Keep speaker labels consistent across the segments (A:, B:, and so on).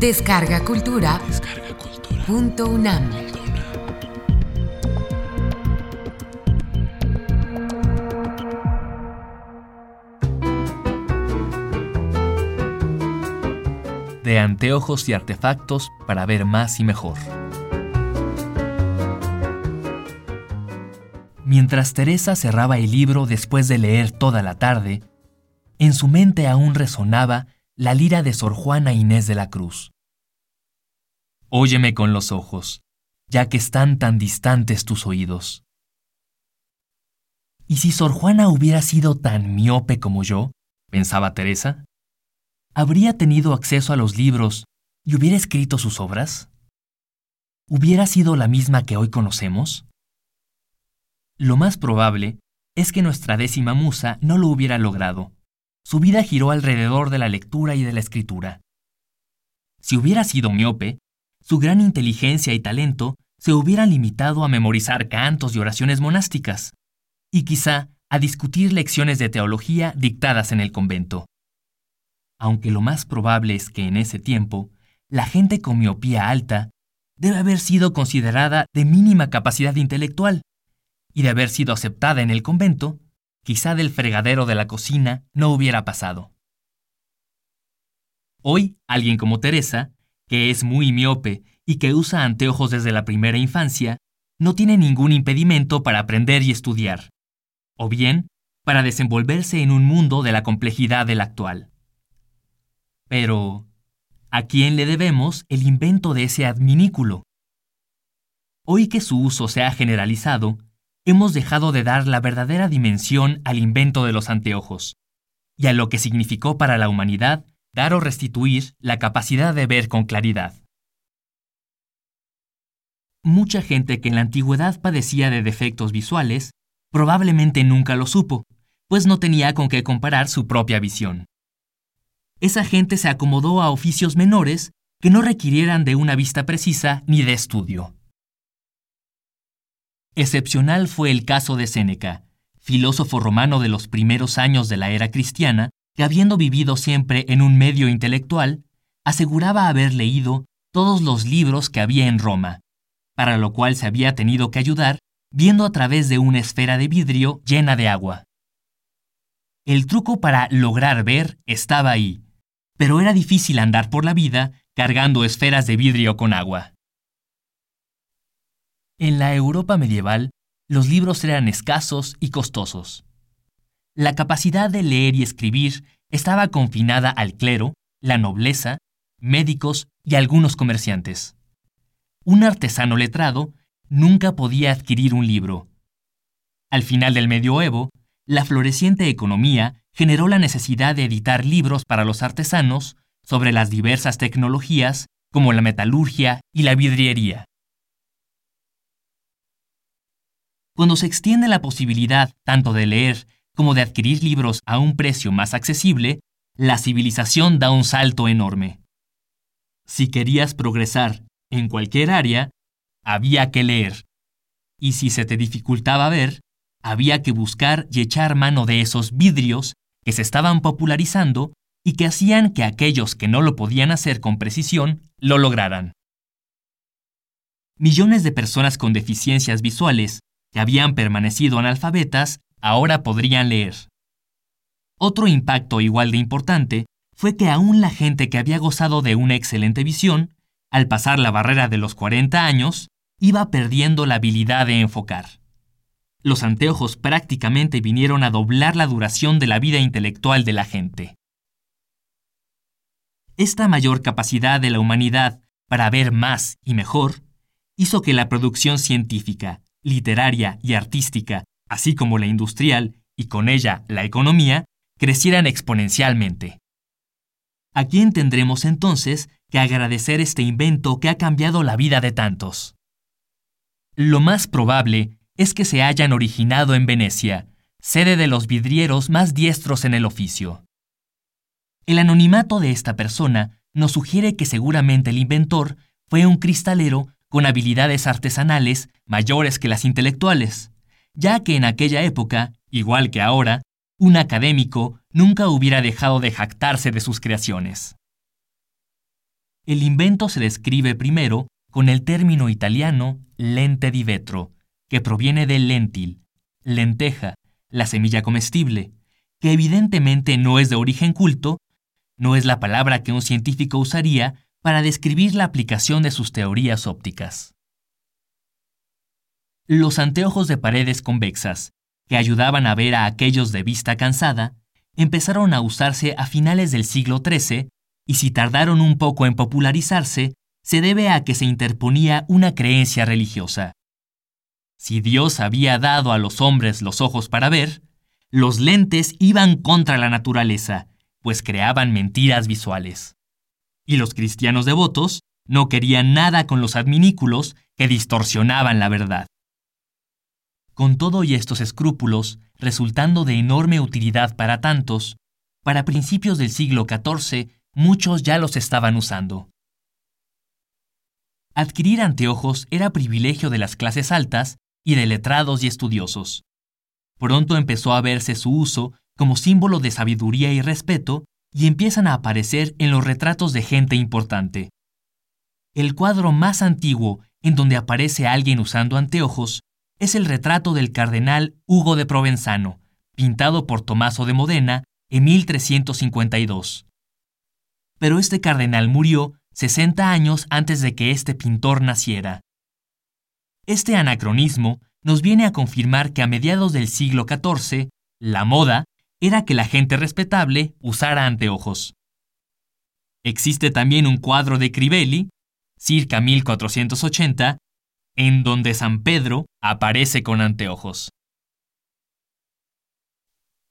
A: Descarga Cultura. Punto UNAM.
B: De anteojos y artefactos para ver más y mejor. Mientras Teresa cerraba el libro después de leer toda la tarde, en su mente aún resonaba la lira de Sor Juana Inés de la Cruz. Óyeme con los ojos, ya que están tan distantes tus oídos. ¿Y si Sor Juana hubiera sido tan miope como yo? pensaba Teresa. ¿Habría tenido acceso a los libros y hubiera escrito sus obras? ¿Hubiera sido la misma que hoy conocemos? Lo más probable es que nuestra décima musa no lo hubiera logrado. Su vida giró alrededor de la lectura y de la escritura. Si hubiera sido miope, su gran inteligencia y talento se hubieran limitado a memorizar cantos y oraciones monásticas, y quizá a discutir lecciones de teología dictadas en el convento. Aunque lo más probable es que en ese tiempo, la gente con miopía alta debe haber sido considerada de mínima capacidad intelectual, y de haber sido aceptada en el convento, quizá del fregadero de la cocina no hubiera pasado. Hoy, alguien como Teresa, que es muy miope y que usa anteojos desde la primera infancia, no tiene ningún impedimento para aprender y estudiar, o bien para desenvolverse en un mundo de la complejidad del actual. Pero, ¿a quién le debemos el invento de ese adminículo? Hoy que su uso se ha generalizado, hemos dejado de dar la verdadera dimensión al invento de los anteojos y a lo que significó para la humanidad dar o restituir la capacidad de ver con claridad. Mucha gente que en la antigüedad padecía de defectos visuales probablemente nunca lo supo, pues no tenía con qué comparar su propia visión. Esa gente se acomodó a oficios menores que no requirieran de una vista precisa ni de estudio. Excepcional fue el caso de Séneca, filósofo romano de los primeros años de la era cristiana, que habiendo vivido siempre en un medio intelectual, aseguraba haber leído todos los libros que había en Roma, para lo cual se había tenido que ayudar viendo a través de una esfera de vidrio llena de agua. El truco para lograr ver estaba ahí, pero era difícil andar por la vida cargando esferas de vidrio con agua. En la Europa medieval, los libros eran escasos y costosos. La capacidad de leer y escribir estaba confinada al clero, la nobleza, médicos y algunos comerciantes. Un artesano letrado nunca podía adquirir un libro. Al final del medioevo, la floreciente economía generó la necesidad de editar libros para los artesanos sobre las diversas tecnologías como la metalurgia y la vidriería. Cuando se extiende la posibilidad tanto de leer como de adquirir libros a un precio más accesible, la civilización da un salto enorme. Si querías progresar en cualquier área, había que leer. Y si se te dificultaba ver, había que buscar y echar mano de esos vidrios que se estaban popularizando y que hacían que aquellos que no lo podían hacer con precisión lo lograran. Millones de personas con deficiencias visuales que habían permanecido analfabetas ahora podrían leer. Otro impacto igual de importante fue que aún la gente que había gozado de una excelente visión, al pasar la barrera de los 40 años, iba perdiendo la habilidad de enfocar. Los anteojos prácticamente vinieron a doblar la duración de la vida intelectual de la gente. Esta mayor capacidad de la humanidad para ver más y mejor hizo que la producción científica, literaria y artística, así como la industrial y con ella la economía, crecieran exponencialmente. ¿A quién tendremos entonces que agradecer este invento que ha cambiado la vida de tantos? Lo más probable es que se hayan originado en Venecia, sede de los vidrieros más diestros en el oficio. El anonimato de esta persona nos sugiere que seguramente el inventor fue un cristalero con habilidades artesanales mayores que las intelectuales, ya que en aquella época, igual que ahora, un académico nunca hubiera dejado de jactarse de sus creaciones. el invento se describe primero con el término italiano lente di vetro, que proviene del lentil, lenteja, la semilla comestible, que evidentemente no es de origen culto, no es la palabra que un científico usaría para describir la aplicación de sus teorías ópticas. Los anteojos de paredes convexas, que ayudaban a ver a aquellos de vista cansada, empezaron a usarse a finales del siglo XIII y si tardaron un poco en popularizarse, se debe a que se interponía una creencia religiosa. Si Dios había dado a los hombres los ojos para ver, los lentes iban contra la naturaleza, pues creaban mentiras visuales. Y los cristianos devotos no querían nada con los adminículos que distorsionaban la verdad. Con todo y estos escrúpulos, resultando de enorme utilidad para tantos, para principios del siglo XIV muchos ya los estaban usando. Adquirir anteojos era privilegio de las clases altas y de letrados y estudiosos. Pronto empezó a verse su uso como símbolo de sabiduría y respeto y empiezan a aparecer en los retratos de gente importante. El cuadro más antiguo en donde aparece alguien usando anteojos es el retrato del cardenal Hugo de Provenzano, pintado por Tomaso de Modena en 1352. Pero este cardenal murió 60 años antes de que este pintor naciera. Este anacronismo nos viene a confirmar que a mediados del siglo XIV, la moda era que la gente respetable usara anteojos. Existe también un cuadro de Crivelli, circa 1480, en donde San Pedro aparece con anteojos.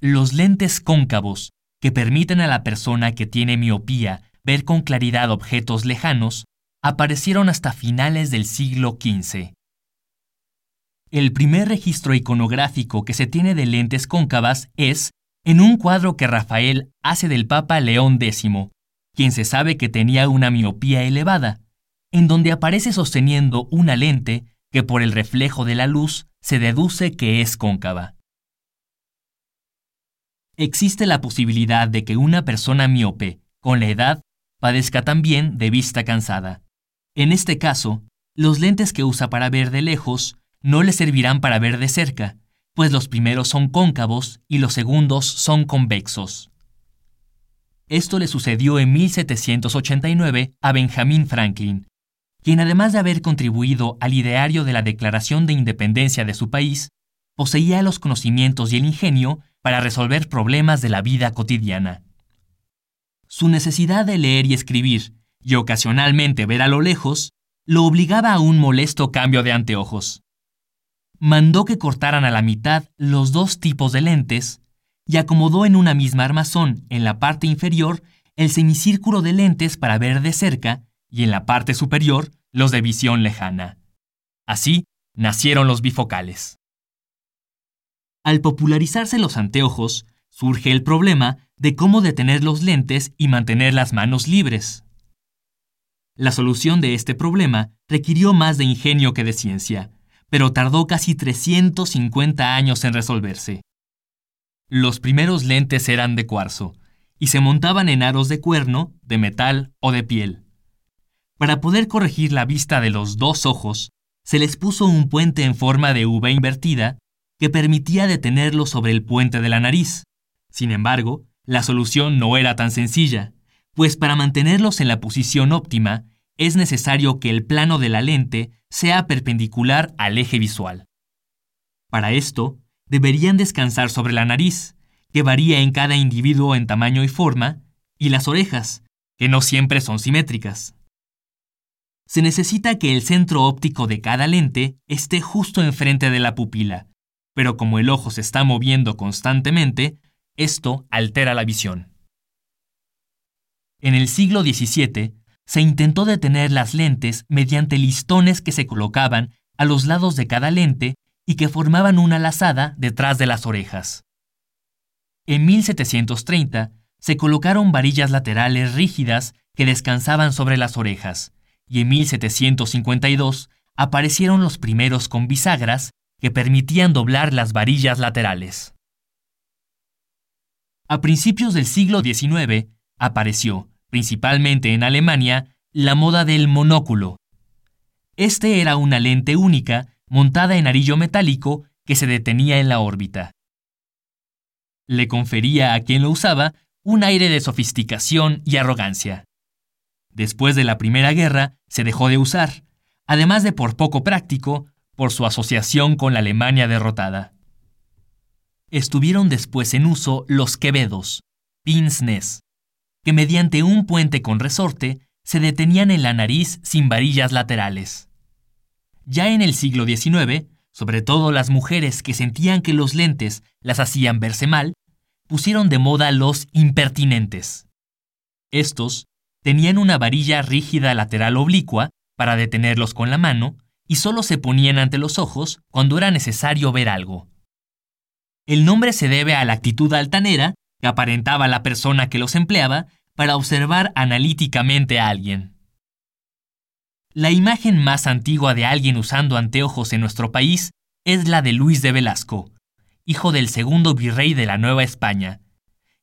B: Los lentes cóncavos, que permiten a la persona que tiene miopía ver con claridad objetos lejanos, aparecieron hasta finales del siglo XV. El primer registro iconográfico que se tiene de lentes cóncavas es en un cuadro que Rafael hace del Papa León X, quien se sabe que tenía una miopía elevada, en donde aparece sosteniendo una lente que por el reflejo de la luz se deduce que es cóncava. Existe la posibilidad de que una persona miope, con la edad, padezca también de vista cansada. En este caso, los lentes que usa para ver de lejos no le servirán para ver de cerca, pues los primeros son cóncavos y los segundos son convexos. Esto le sucedió en 1789 a Benjamin Franklin, quien además de haber contribuido al ideario de la Declaración de Independencia de su país, poseía los conocimientos y el ingenio para resolver problemas de la vida cotidiana. Su necesidad de leer y escribir, y ocasionalmente ver a lo lejos, lo obligaba a un molesto cambio de anteojos. Mandó que cortaran a la mitad los dos tipos de lentes y acomodó en una misma armazón, en la parte inferior, el semicírculo de lentes para ver de cerca y en la parte superior los de visión lejana. Así nacieron los bifocales. Al popularizarse los anteojos, surge el problema de cómo detener los lentes y mantener las manos libres. La solución de este problema requirió más de ingenio que de ciencia, pero tardó casi 350 años en resolverse. Los primeros lentes eran de cuarzo y se montaban en aros de cuerno, de metal o de piel. Para poder corregir la vista de los dos ojos, se les puso un puente en forma de V invertida que permitía detenerlo sobre el puente de la nariz. Sin embargo, la solución no era tan sencilla, pues para mantenerlos en la posición óptima es necesario que el plano de la lente sea perpendicular al eje visual. Para esto, deberían descansar sobre la nariz, que varía en cada individuo en tamaño y forma, y las orejas, que no siempre son simétricas. Se necesita que el centro óptico de cada lente esté justo enfrente de la pupila, pero como el ojo se está moviendo constantemente, esto altera la visión. En el siglo XVII se intentó detener las lentes mediante listones que se colocaban a los lados de cada lente y que formaban una lazada detrás de las orejas. En 1730 se colocaron varillas laterales rígidas que descansaban sobre las orejas, y en 1752 aparecieron los primeros con bisagras que permitían doblar las varillas laterales. A principios del siglo XIX apareció, principalmente en Alemania, la moda del monóculo. Este era una lente única montada en arillo metálico que se detenía en la órbita. Le confería a quien lo usaba un aire de sofisticación y arrogancia. Después de la Primera Guerra se dejó de usar, además de por poco práctico, por su asociación con la Alemania derrotada. Estuvieron después en uso los quevedos, pince que mediante un puente con resorte se detenían en la nariz sin varillas laterales. Ya en el siglo XIX, sobre todo las mujeres que sentían que los lentes las hacían verse mal, pusieron de moda los impertinentes. Estos tenían una varilla rígida lateral oblicua para detenerlos con la mano y solo se ponían ante los ojos cuando era necesario ver algo. El nombre se debe a la actitud altanera que aparentaba la persona que los empleaba para observar analíticamente a alguien. La imagen más antigua de alguien usando anteojos en nuestro país es la de Luis de Velasco, hijo del segundo virrey de la Nueva España,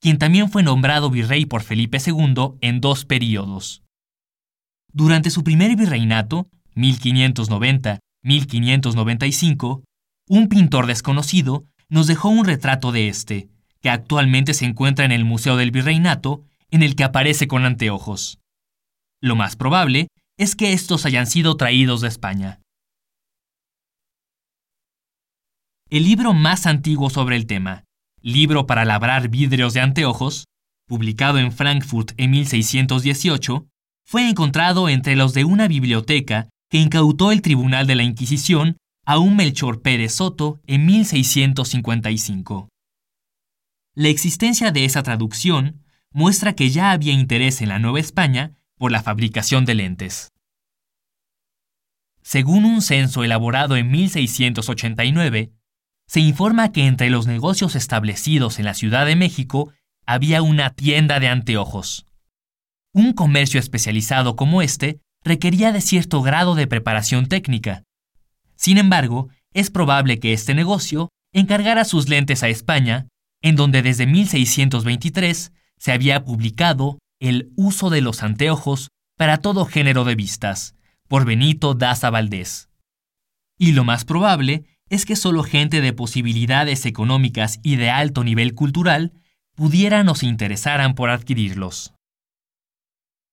B: quien también fue nombrado virrey por Felipe II en dos períodos. Durante su primer virreinato, 1590-1595, un pintor desconocido nos dejó un retrato de este, que actualmente se encuentra en el Museo del Virreinato en el que aparece con anteojos. Lo más probable es que estos hayan sido traídos de España. El libro más antiguo sobre el tema, Libro para labrar vidrios de anteojos, publicado en Frankfurt en 1618, fue encontrado entre los de una biblioteca que incautó el Tribunal de la Inquisición a un Melchor Pérez Soto en 1655. La existencia de esa traducción muestra que ya había interés en la Nueva España por la fabricación de lentes. Según un censo elaborado en 1689, se informa que entre los negocios establecidos en la Ciudad de México había una tienda de anteojos. Un comercio especializado como este requería de cierto grado de preparación técnica. Sin embargo, es probable que este negocio encargara sus lentes a España, en donde desde 1623 se había publicado El uso de los anteojos para todo género de vistas, por Benito Daza Valdés. Y lo más probable es que solo gente de posibilidades económicas y de alto nivel cultural pudieran o se interesaran por adquirirlos.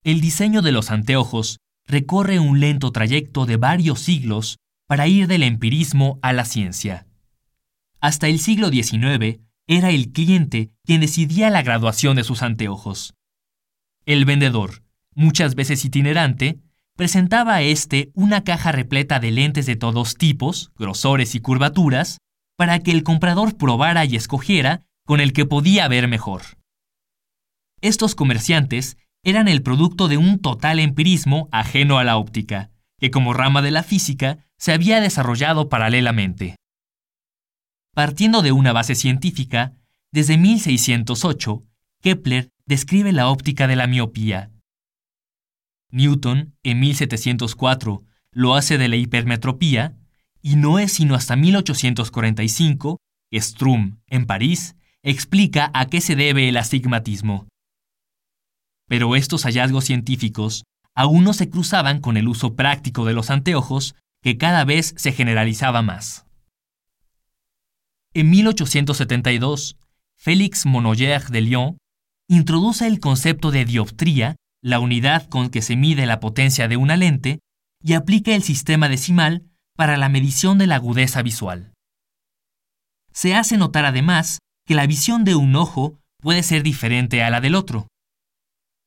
B: El diseño de los anteojos recorre un lento trayecto de varios siglos para ir del empirismo a la ciencia. Hasta el siglo XIX, era el cliente quien decidía la graduación de sus anteojos. El vendedor, muchas veces itinerante, presentaba a éste una caja repleta de lentes de todos tipos, grosores y curvaturas, para que el comprador probara y escogiera con el que podía ver mejor. Estos comerciantes eran el producto de un total empirismo ajeno a la óptica, que como rama de la física se había desarrollado paralelamente. Partiendo de una base científica, desde 1608, Kepler describe la óptica de la miopía. Newton, en 1704, lo hace de la hipermetropía, y no es sino hasta 1845 que Strum, en París, explica a qué se debe el astigmatismo. Pero estos hallazgos científicos aún no se cruzaban con el uso práctico de los anteojos que cada vez se generalizaba más. En 1872, Félix Monnoyer de Lyon introduce el concepto de dioptría, la unidad con que se mide la potencia de una lente, y aplica el sistema decimal para la medición de la agudeza visual. Se hace notar además que la visión de un ojo puede ser diferente a la del otro.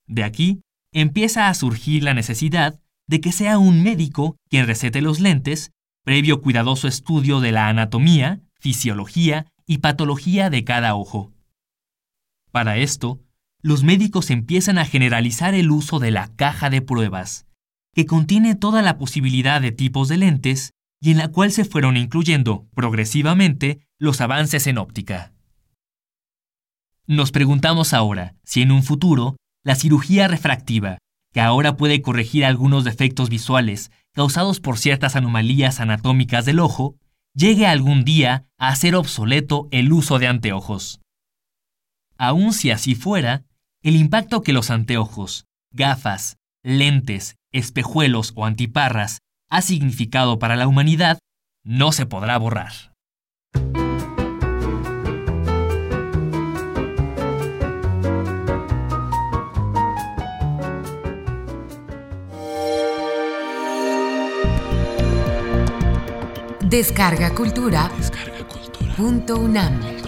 B: De aquí empieza a surgir la necesidad de que sea un médico quien recete los lentes, previo cuidadoso estudio de la anatomía, fisiología y patología de cada ojo. Para esto, los médicos empiezan a generalizar el uso de la caja de pruebas, que contiene toda la posibilidad de tipos de lentes y en la cual se fueron incluyendo progresivamente los avances en óptica. Nos preguntamos ahora si en un futuro la cirugía refractiva, que ahora puede corregir algunos defectos visuales causados por ciertas anomalías anatómicas del ojo, llegue algún día a hacer obsoleto el uso de anteojos. Aun si así fuera, el impacto que los anteojos, gafas, lentes espejuelos o antiparras ha significado para la humanidad no se podrá borrar.
A: Descarga Cultura. Descarga Cultura. Punto UNAM.